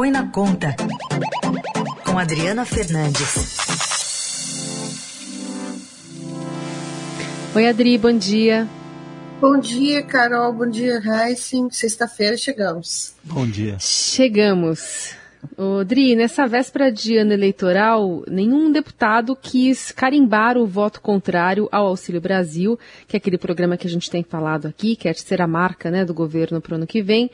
Põe na Conta, com Adriana Fernandes. Oi, Adri, bom dia. Bom dia, Carol. Bom dia, Heissing. Sexta-feira chegamos. Bom dia. Chegamos. Odri, nessa véspera de ano eleitoral, nenhum deputado quis carimbar o voto contrário ao Auxílio Brasil, que é aquele programa que a gente tem falado aqui, que é ser a marca né, do governo para o ano que vem.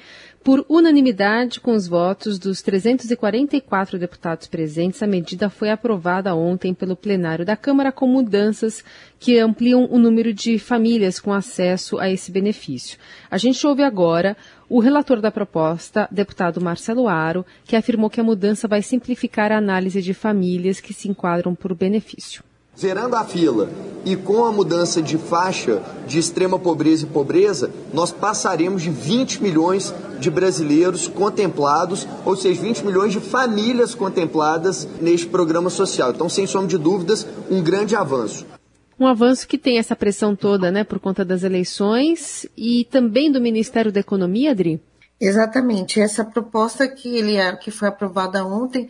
Por unanimidade, com os votos dos 344 deputados presentes, a medida foi aprovada ontem pelo plenário da Câmara com mudanças que ampliam o número de famílias com acesso a esse benefício. A gente ouve agora o relator da proposta, deputado Marcelo Aro, que afirmou que a mudança vai simplificar a análise de famílias que se enquadram por benefício. Zerando a fila e com a mudança de faixa de extrema pobreza e pobreza, nós passaremos de 20 milhões de brasileiros contemplados, ou seja, 20 milhões de famílias contempladas neste programa social. Então, sem sombra de dúvidas, um grande avanço. Um avanço que tem essa pressão toda, né, por conta das eleições e também do Ministério da Economia, Adri? Exatamente. Essa proposta que, ele, que foi aprovada ontem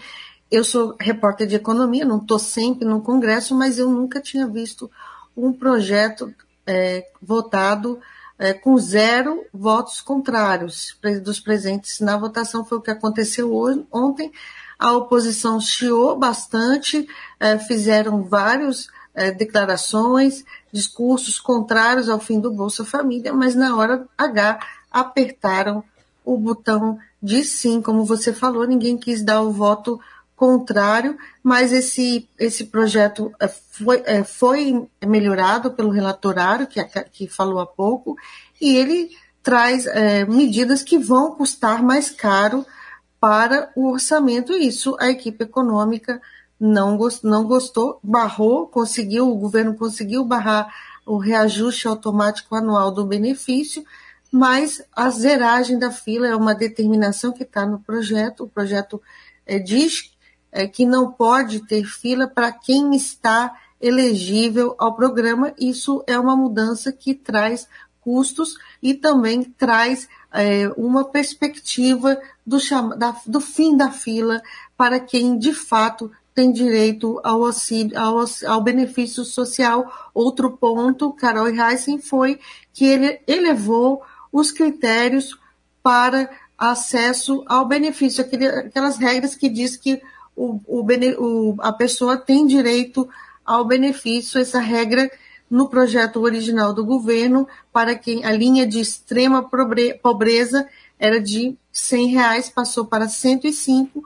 eu sou repórter de economia, não estou sempre no Congresso, mas eu nunca tinha visto um projeto é, votado é, com zero votos contrários dos presentes na votação. Foi o que aconteceu hoje, ontem. A oposição chiou bastante, é, fizeram várias é, declarações, discursos contrários ao fim do Bolsa Família, mas na hora H apertaram o botão de sim, como você falou, ninguém quis dar o voto contrário, mas esse, esse projeto é, foi, é, foi melhorado pelo relatorário, que, que falou há pouco, e ele traz é, medidas que vão custar mais caro para o orçamento. Isso a equipe econômica não, gost, não gostou, barrou, conseguiu, o governo conseguiu barrar o reajuste automático anual do benefício, mas a zeragem da fila é uma determinação que está no projeto. O projeto é, diz é, que não pode ter fila para quem está elegível ao programa. Isso é uma mudança que traz custos e também traz é, uma perspectiva do, da, do fim da fila para quem de fato tem direito ao auxílio, ao, ao benefício social. Outro ponto, Carol Heissen, foi que ele elevou os critérios para acesso ao benefício, aquelas regras que diz que o, o, a pessoa tem direito ao benefício, essa regra no projeto original do governo, para quem a linha de extrema pobreza era de 100 reais, passou para 105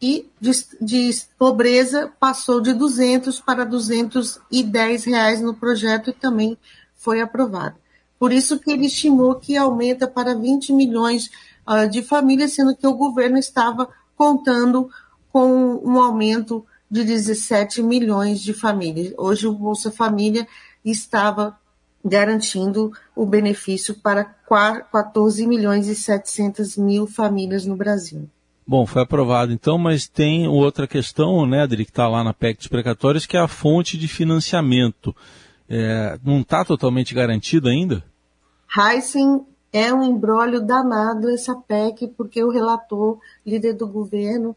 e de, de pobreza passou de 200 para 210 reais no projeto e também foi aprovado. Por isso que ele estimou que aumenta para 20 milhões uh, de famílias, sendo que o governo estava contando com um aumento de 17 milhões de famílias. Hoje o Bolsa Família estava garantindo o benefício para 14 milhões e 700 mil famílias no Brasil. Bom, foi aprovado então, mas tem outra questão, né, Adri, que está lá na PEC dos precatórios, que é a fonte de financiamento. É, não está totalmente garantido ainda? Heisen é um embrólio danado essa PEC, porque o relator, líder do governo,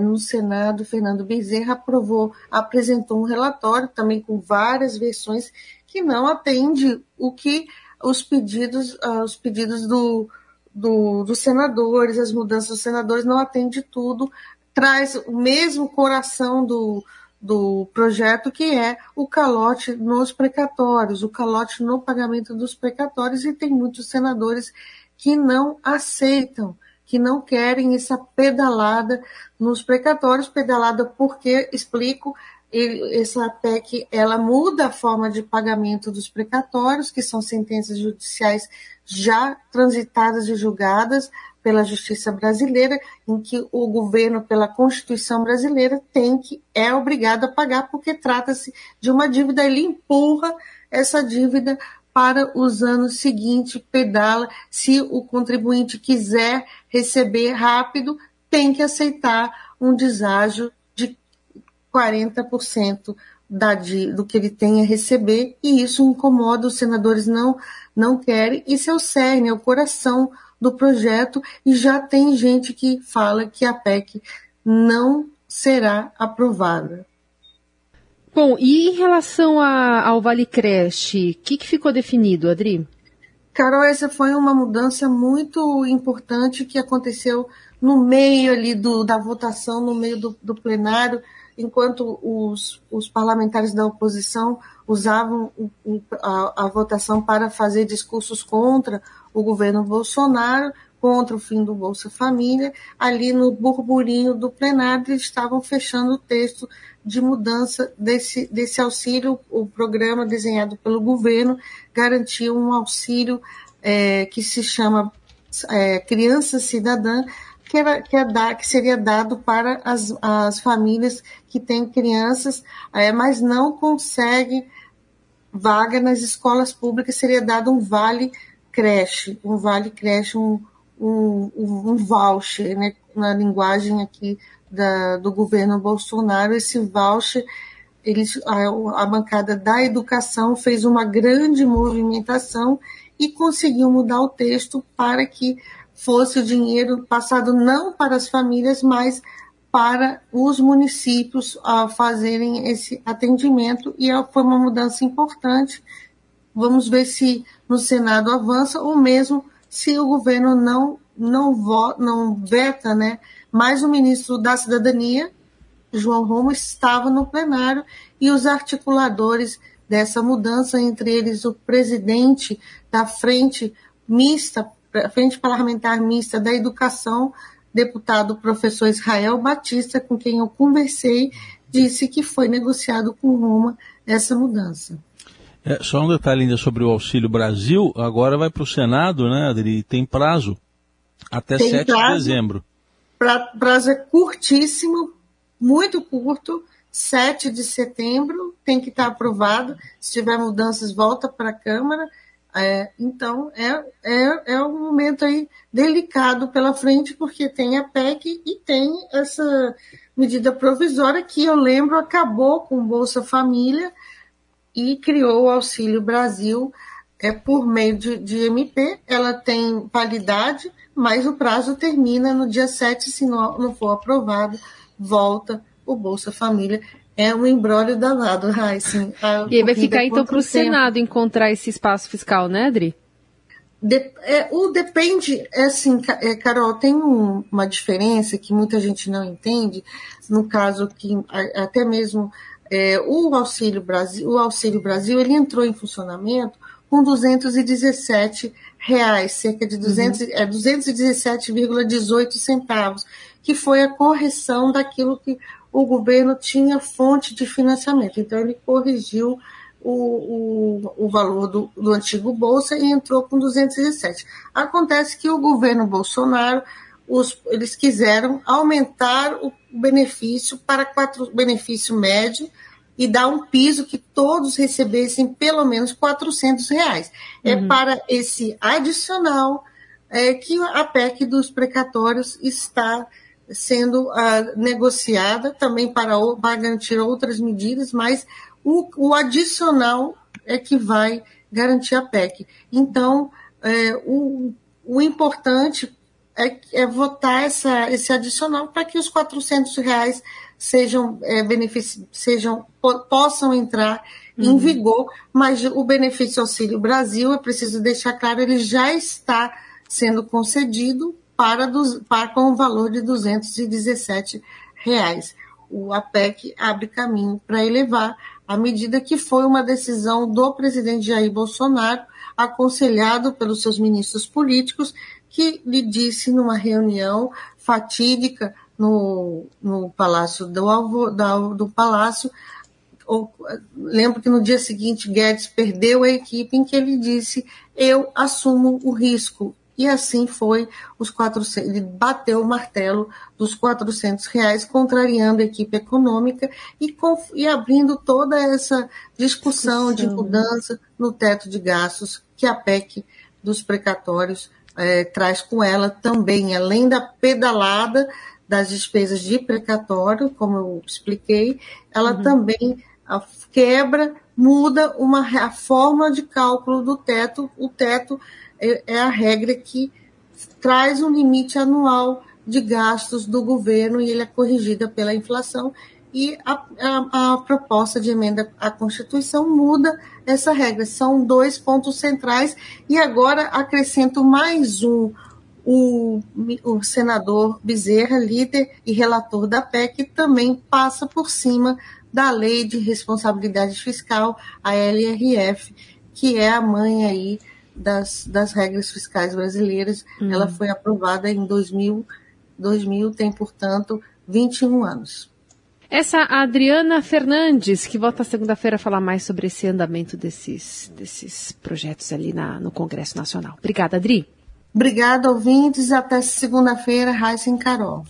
no Senado, Fernando Bezerra aprovou, apresentou um relatório também com várias versões que não atende o que os pedidos, ah, os pedidos do, do, dos senadores, as mudanças dos senadores não atende tudo, traz o mesmo coração do, do projeto que é o calote nos precatórios, o calote no pagamento dos precatórios e tem muitos senadores que não aceitam que não querem essa pedalada nos precatórios, pedalada porque, explico, essa PEC ela muda a forma de pagamento dos precatórios, que são sentenças judiciais já transitadas e julgadas pela justiça brasileira, em que o governo, pela Constituição brasileira, tem que é obrigado a pagar porque trata-se de uma dívida, ele empurra essa dívida para os anos seguintes, pedala. Se o contribuinte quiser receber rápido, tem que aceitar um deságio de 40% da, do que ele tem a receber, e isso incomoda, os senadores não, não querem. Isso é o cerne, é o coração do projeto e já tem gente que fala que a PEC não será aprovada. Bom, e em relação a, ao Vale Creche, o que, que ficou definido, Adri? Carol, essa foi uma mudança muito importante que aconteceu no meio ali do, da votação, no meio do, do plenário, enquanto os, os, parlamentares da oposição usavam a, a, votação para fazer discursos contra o governo Bolsonaro, contra o fim do Bolsa Família, ali no burburinho do plenário eles estavam fechando o texto de mudança desse, desse auxílio, o programa desenhado pelo governo garantia um auxílio é, que se chama é, Criança Cidadã, que, era, que, é da, que seria dado para as, as famílias que têm crianças, é, mas não conseguem vaga nas escolas públicas, seria dado um vale creche, um vale creche, um, um, um voucher, né, na linguagem aqui da, do governo Bolsonaro, esse voucher, eles, a, a bancada da educação fez uma grande movimentação e conseguiu mudar o texto para que fosse o dinheiro passado não para as famílias, mas para os municípios a fazerem esse atendimento e foi uma mudança importante. Vamos ver se no Senado avança ou mesmo se o governo não não, vo, não veta, né? Mas o ministro da Cidadania, João Roma, estava no plenário e os articuladores dessa mudança, entre eles o presidente da frente mista, frente parlamentar mista da educação, deputado professor Israel Batista, com quem eu conversei, disse que foi negociado com Roma essa mudança. É, só um detalhe ainda sobre o Auxílio Brasil, agora vai para o Senado, né, Adri? Tem prazo até tem 7 prazo, de dezembro. Pra, prazo é curtíssimo, muito curto. 7 de setembro tem que estar aprovado. Se tiver mudanças, volta para a Câmara. É, então, é, é, é um momento aí delicado pela frente, porque tem a PEC e tem essa medida provisória que eu lembro acabou com o Bolsa Família e criou o Auxílio Brasil é, por meio de, de MP. Ela tem validade, mas o prazo termina no dia 7, se não, não for aprovado, volta o Bolsa Família. É um embrólio danado, Raíssa. E aí vai ficar então para o Senado encontrar esse espaço fiscal, né, Adri? De, é, o depende, é assim, é, Carol, tem um, uma diferença que muita gente não entende, no caso que até mesmo é, o Auxílio Brasil, o Auxílio Brasil, ele entrou em funcionamento com 217 reais, cerca de 200, uhum. é, 217,18 centavos, que foi a correção daquilo que o governo tinha fonte de financiamento. Então, ele corrigiu o, o, o valor do, do antigo Bolsa e entrou com 217. Acontece que o governo Bolsonaro, os, eles quiseram aumentar o benefício para quatro, benefício médio e dar um piso que todos recebessem pelo menos 400 reais. É uhum. É para esse adicional é, que a PEC dos precatórios está sendo uh, negociada também para, para garantir outras medidas, mas o, o, adicional é que vai garantir a PEC. Então, é, o, o importante é, é votar essa, esse adicional para que os 400 reais sejam, é, sejam possam entrar uhum. em vigor, mas o benefício Auxílio Brasil, é preciso deixar claro, ele já está sendo concedido para, dos, para com o valor de 217 reais. O APEC abre caminho para elevar a medida que foi uma decisão do presidente Jair Bolsonaro, aconselhado pelos seus ministros políticos, que lhe disse numa reunião fatídica no, no Palácio do, do, do Palácio. Ou, lembro que no dia seguinte Guedes perdeu a equipe em que ele disse: Eu assumo o risco. E assim foi, os 400, ele bateu o martelo dos 400 reais, contrariando a equipe econômica e, com, e abrindo toda essa discussão, discussão de mudança no teto de gastos que a PEC dos precatórios é, traz com ela também, além da pedalada das despesas de precatório, como eu expliquei, ela uhum. também quebra, muda uma, a forma de cálculo do teto. O teto é, é a regra que traz um limite anual de gastos do governo e ele é corrigida pela inflação e a, a, a, proposta de emenda à Constituição muda essa regra. São dois pontos centrais e agora acrescento mais um. O, o senador Bezerra, líder e relator da PEC, também passa por cima da Lei de Responsabilidade Fiscal, a LRF, que é a mãe aí das, das regras fiscais brasileiras. Ela foi aprovada em 2000, 2000, tem, portanto, 21 anos. Essa Adriana Fernandes, que volta segunda-feira a falar mais sobre esse andamento desses, desses projetos ali na, no Congresso Nacional. Obrigada, Adri. Obrigada, ouvintes. Até segunda-feira, Raíssa Carol.